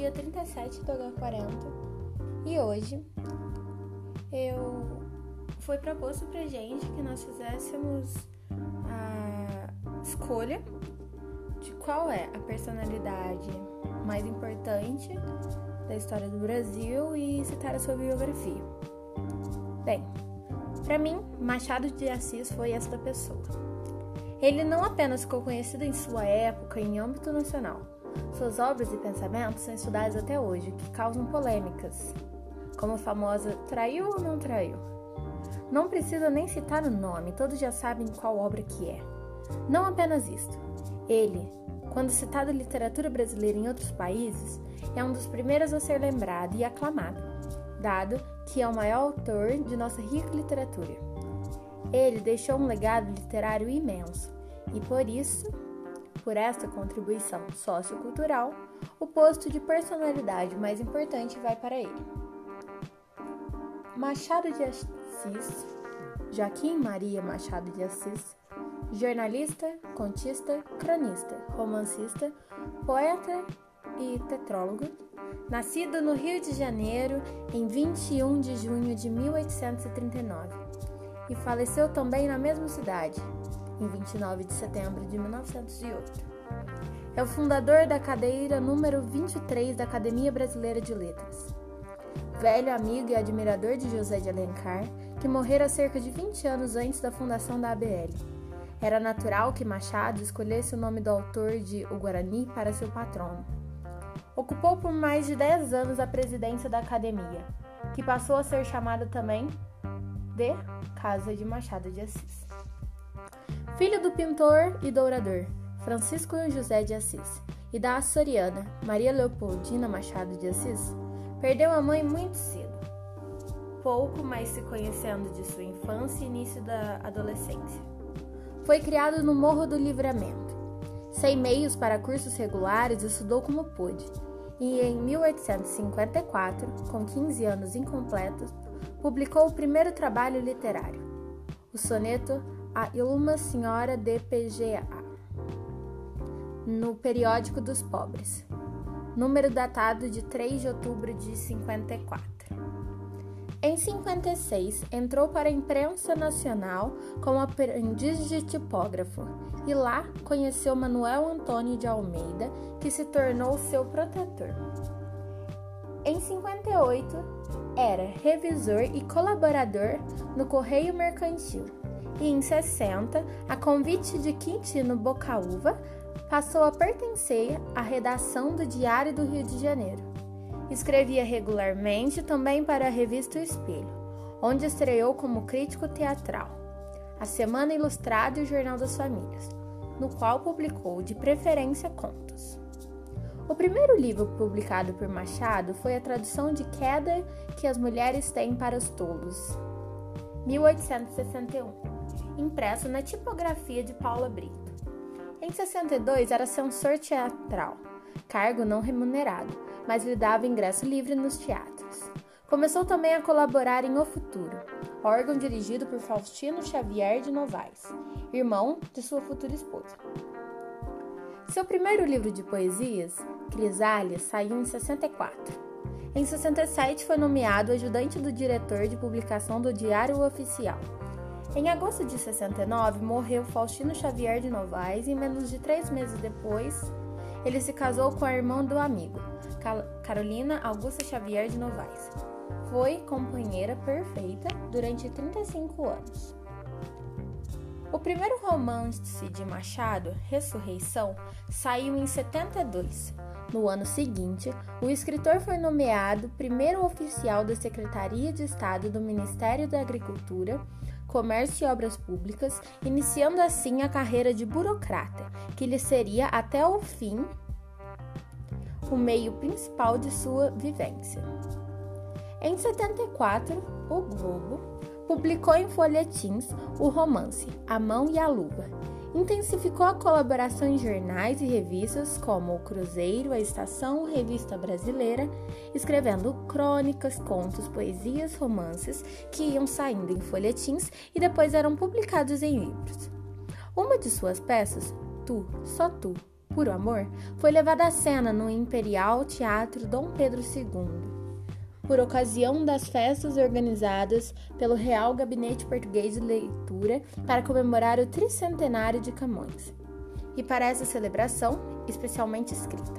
dia 37 do H40 e hoje eu foi proposto pra gente que nós fizéssemos a escolha de qual é a personalidade mais importante da história do Brasil e citar a sua biografia. Bem, para mim, Machado de Assis foi esta pessoa. Ele não apenas ficou conhecido em sua época em âmbito nacional, suas obras e pensamentos são estudados até hoje, que causam polêmicas, como a famosa traiu ou não traiu. Não precisa nem citar o nome, todos já sabem qual obra que é. Não apenas isto. Ele, quando citado em literatura brasileira em outros países, é um dos primeiros a ser lembrado e aclamado, dado que é o maior autor de nossa rica literatura. Ele deixou um legado literário imenso e por isso por esta contribuição sociocultural, o posto de personalidade mais importante vai para ele. Machado de Assis, Joaquim Maria Machado de Assis, jornalista, contista, cronista, romancista, poeta e tetrólogo, nascido no Rio de Janeiro em 21 de junho de 1839 e faleceu também na mesma cidade, em 29 de setembro de 1908. É o fundador da cadeira número 23 da Academia Brasileira de Letras. Velho amigo e admirador de José de Alencar, que morrera cerca de 20 anos antes da fundação da ABL. Era natural que Machado escolhesse o nome do autor de O Guarani para seu patrono. Ocupou por mais de 10 anos a presidência da academia, que passou a ser chamada também de Casa de Machado de Assis filho do pintor e dourador Francisco José de Assis e da açoriana Maria Leopoldina Machado de Assis, perdeu a mãe muito cedo, pouco mais se conhecendo de sua infância e início da adolescência. Foi criado no Morro do Livramento. Sem meios para cursos regulares, estudou como pôde e em 1854, com 15 anos incompletos, publicou o primeiro trabalho literário, o soneto a Ilma Senhora de PGA, no Periódico dos Pobres, número datado de 3 de outubro de 54. Em 56, entrou para a imprensa nacional como aprendiz de tipógrafo e lá conheceu Manuel Antônio de Almeida, que se tornou seu protetor. Em 58, era revisor e colaborador no Correio Mercantil e em 60, a convite de Quintino Bocauva, passou a pertencer à redação do Diário do Rio de Janeiro. Escrevia regularmente também para a revista O Espelho, onde estreou como crítico teatral, a Semana Ilustrada e o Jornal das Famílias, no qual publicou de preferência contos. O primeiro livro publicado por Machado foi a tradução de Queda que as Mulheres Têm para os Tolos, 1861 impresso na tipografia de Paula Brito. Em 62 era censor teatral, cargo não remunerado, mas lhe dava ingresso livre nos teatros. Começou também a colaborar em O Futuro, órgão dirigido por Faustino Xavier de Novaes, irmão de sua futura esposa. Seu primeiro livro de poesias, Crisália, saiu em 64. Em 67 foi nomeado ajudante do diretor de publicação do Diário Oficial. Em agosto de 69, morreu Faustino Xavier de Novaes e menos de três meses depois, ele se casou com a irmã do amigo, Carolina Augusta Xavier de Novaes. Foi companheira perfeita durante 35 anos. O primeiro romance de Machado, Ressurreição, saiu em 72. No ano seguinte, o escritor foi nomeado primeiro oficial da Secretaria de Estado do Ministério da Agricultura Comércio e Obras Públicas, iniciando assim a carreira de burocrata, que lhe seria até o fim o meio principal de sua vivência. Em 74, o Globo publicou em folhetins o romance A Mão e a Luva, Intensificou a colaboração em jornais e revistas como o Cruzeiro, a Estação, Revista Brasileira, escrevendo crônicas, contos, poesias, romances que iam saindo em folhetins e depois eram publicados em livros. Uma de suas peças, Tu, Só Tu, Puro Amor, foi levada à cena no Imperial Teatro Dom Pedro II por ocasião das festas organizadas pelo Real Gabinete Português de Leitura para comemorar o tricentenário de Camões, e para essa celebração especialmente escrita.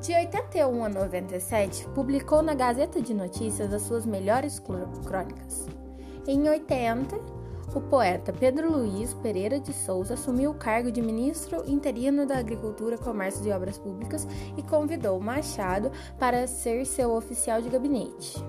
De 81 a 97, publicou na Gazeta de Notícias as suas melhores crônicas. Em 80, o poeta Pedro Luiz Pereira de Souza assumiu o cargo de ministro interino da Agricultura, Comércio e Obras Públicas e convidou Machado para ser seu oficial de gabinete.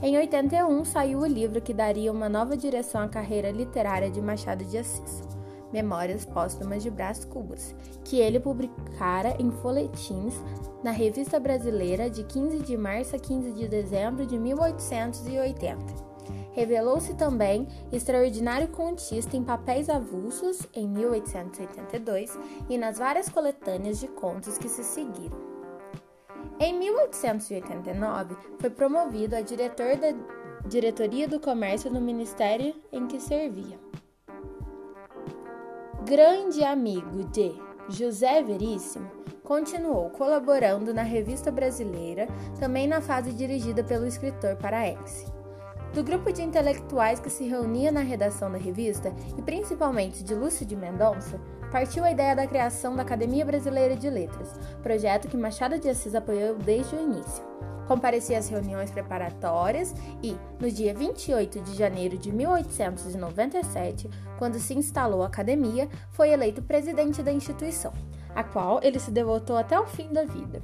Em 81 saiu o livro que daria uma nova direção à carreira literária de Machado de Assis, Memórias Póstumas de Brás Cubas, que ele publicara em folhetins na Revista Brasileira de 15 de março a 15 de dezembro de 1880. Revelou-se também extraordinário contista em papéis avulsos em 1882 e nas várias coletâneas de contos que se seguiram. Em 1889, foi promovido a diretor da Diretoria do Comércio no ministério em que servia. Grande amigo de José Veríssimo, continuou colaborando na Revista Brasileira, também na fase dirigida pelo escritor paraense. Do grupo de intelectuais que se reunia na redação da revista, e principalmente de Lúcio de Mendonça, partiu a ideia da criação da Academia Brasileira de Letras, projeto que Machado de Assis apoiou desde o início. Comparecia às reuniões preparatórias e, no dia 28 de janeiro de 1897, quando se instalou a academia, foi eleito presidente da instituição, a qual ele se devotou até o fim da vida.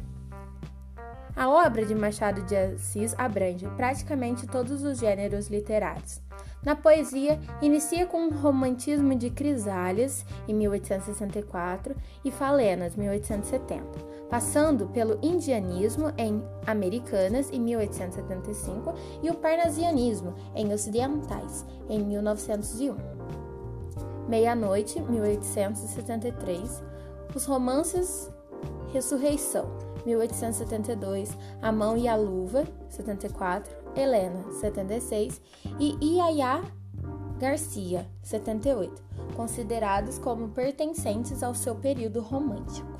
A obra de Machado de Assis abrange praticamente todos os gêneros literários. Na poesia, inicia com o romantismo de Crisállias, em 1864, e Falenas, 1870, passando pelo indianismo em Americanas, em 1875, e o parnasianismo em Ocidentais, em 1901. Meia-Noite, 1873, os romances Ressurreição, 1872, A Mão e a Luva, 74, Helena, 76 e Iaiá Garcia, 78, considerados como pertencentes ao seu período romântico.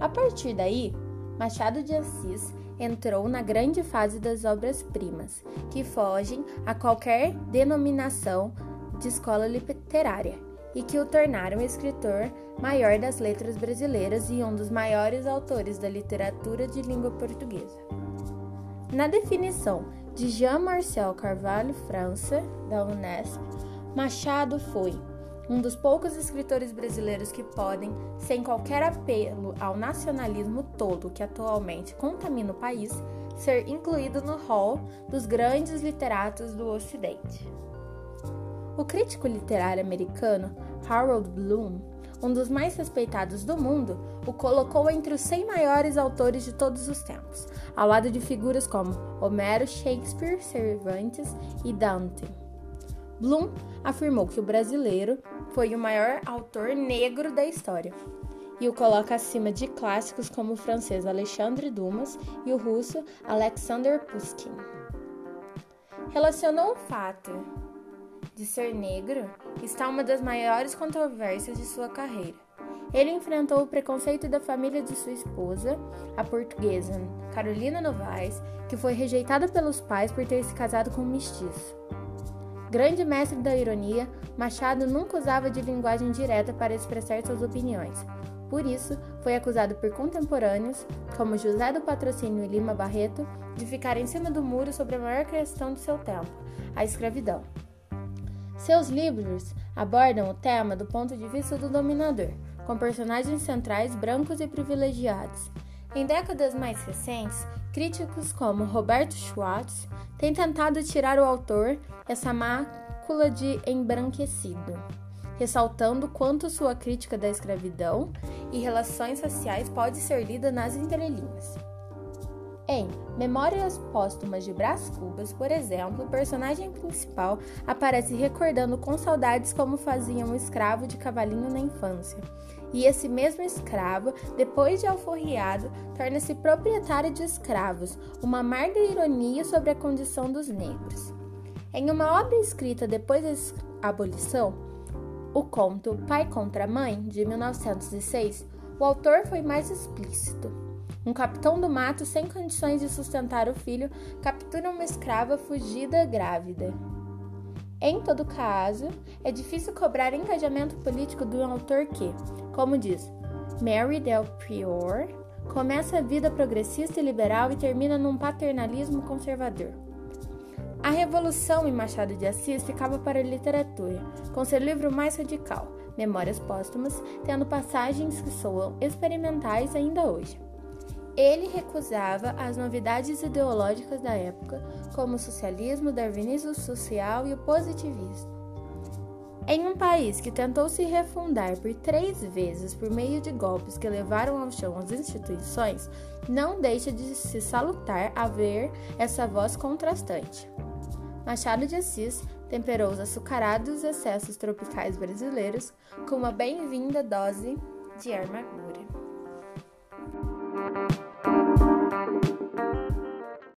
A partir daí, Machado de Assis entrou na grande fase das obras-primas, que fogem a qualquer denominação de escola literária e que o tornaram escritor maior das letras brasileiras e um dos maiores autores da literatura de língua portuguesa. Na definição de Jean-Marcel Carvalho França, da Unesp, Machado foi um dos poucos escritores brasileiros que podem, sem qualquer apelo ao nacionalismo todo que atualmente contamina o país, ser incluído no hall dos grandes literatos do Ocidente. O crítico literário americano Harold Bloom, um dos mais respeitados do mundo, o colocou entre os 100 maiores autores de todos os tempos, ao lado de figuras como Homero, Shakespeare, Cervantes e Dante. Bloom afirmou que o brasileiro foi o maior autor negro da história e o coloca acima de clássicos como o francês Alexandre Dumas e o russo Alexander Pushkin. Relacionou o fato de ser negro está uma das maiores controvérsias de sua carreira. Ele enfrentou o preconceito da família de sua esposa, a portuguesa Carolina Novaes, que foi rejeitada pelos pais por ter se casado com um mestiço. Grande mestre da ironia, Machado nunca usava de linguagem direta para expressar suas opiniões. Por isso, foi acusado por contemporâneos, como José do Patrocínio e Lima Barreto, de ficar em cima do muro sobre a maior questão de seu tempo, a escravidão. Seus livros abordam o tema do ponto de vista do dominador, com personagens centrais brancos e privilegiados. Em décadas mais recentes, críticos como Roberto Schwartz têm tentado tirar o autor essa mácula de embranquecido, ressaltando quanto sua crítica da escravidão e relações sociais pode ser lida nas entrelinhas. Em Memórias Póstumas de Brás Cubas, por exemplo, o personagem principal aparece recordando com saudades como fazia um escravo de cavalinho na infância. E esse mesmo escravo, depois de alforriado, torna-se proprietário de escravos, uma amarga ironia sobre a condição dos negros. Em uma obra escrita depois da abolição, o conto Pai contra Mãe, de 1906, o autor foi mais explícito. Um capitão do mato, sem condições de sustentar o filho, captura uma escrava fugida grávida. Em todo caso, é difícil cobrar engajamento político do autor que, como diz Mary Del Prior, começa a vida progressista e liberal e termina num paternalismo conservador. A Revolução em Machado de Assis ficava para a literatura, com seu livro mais radical, Memórias Póstumas, tendo passagens que soam experimentais ainda hoje. Ele recusava as novidades ideológicas da época, como o socialismo, o darwinismo social e o positivismo. Em um país que tentou se refundar por três vezes por meio de golpes que levaram ao chão as instituições, não deixa de se salutar a ver essa voz contrastante. Machado de Assis temperou os açucarados excessos tropicais brasileiros com uma bem-vinda dose de amargura. you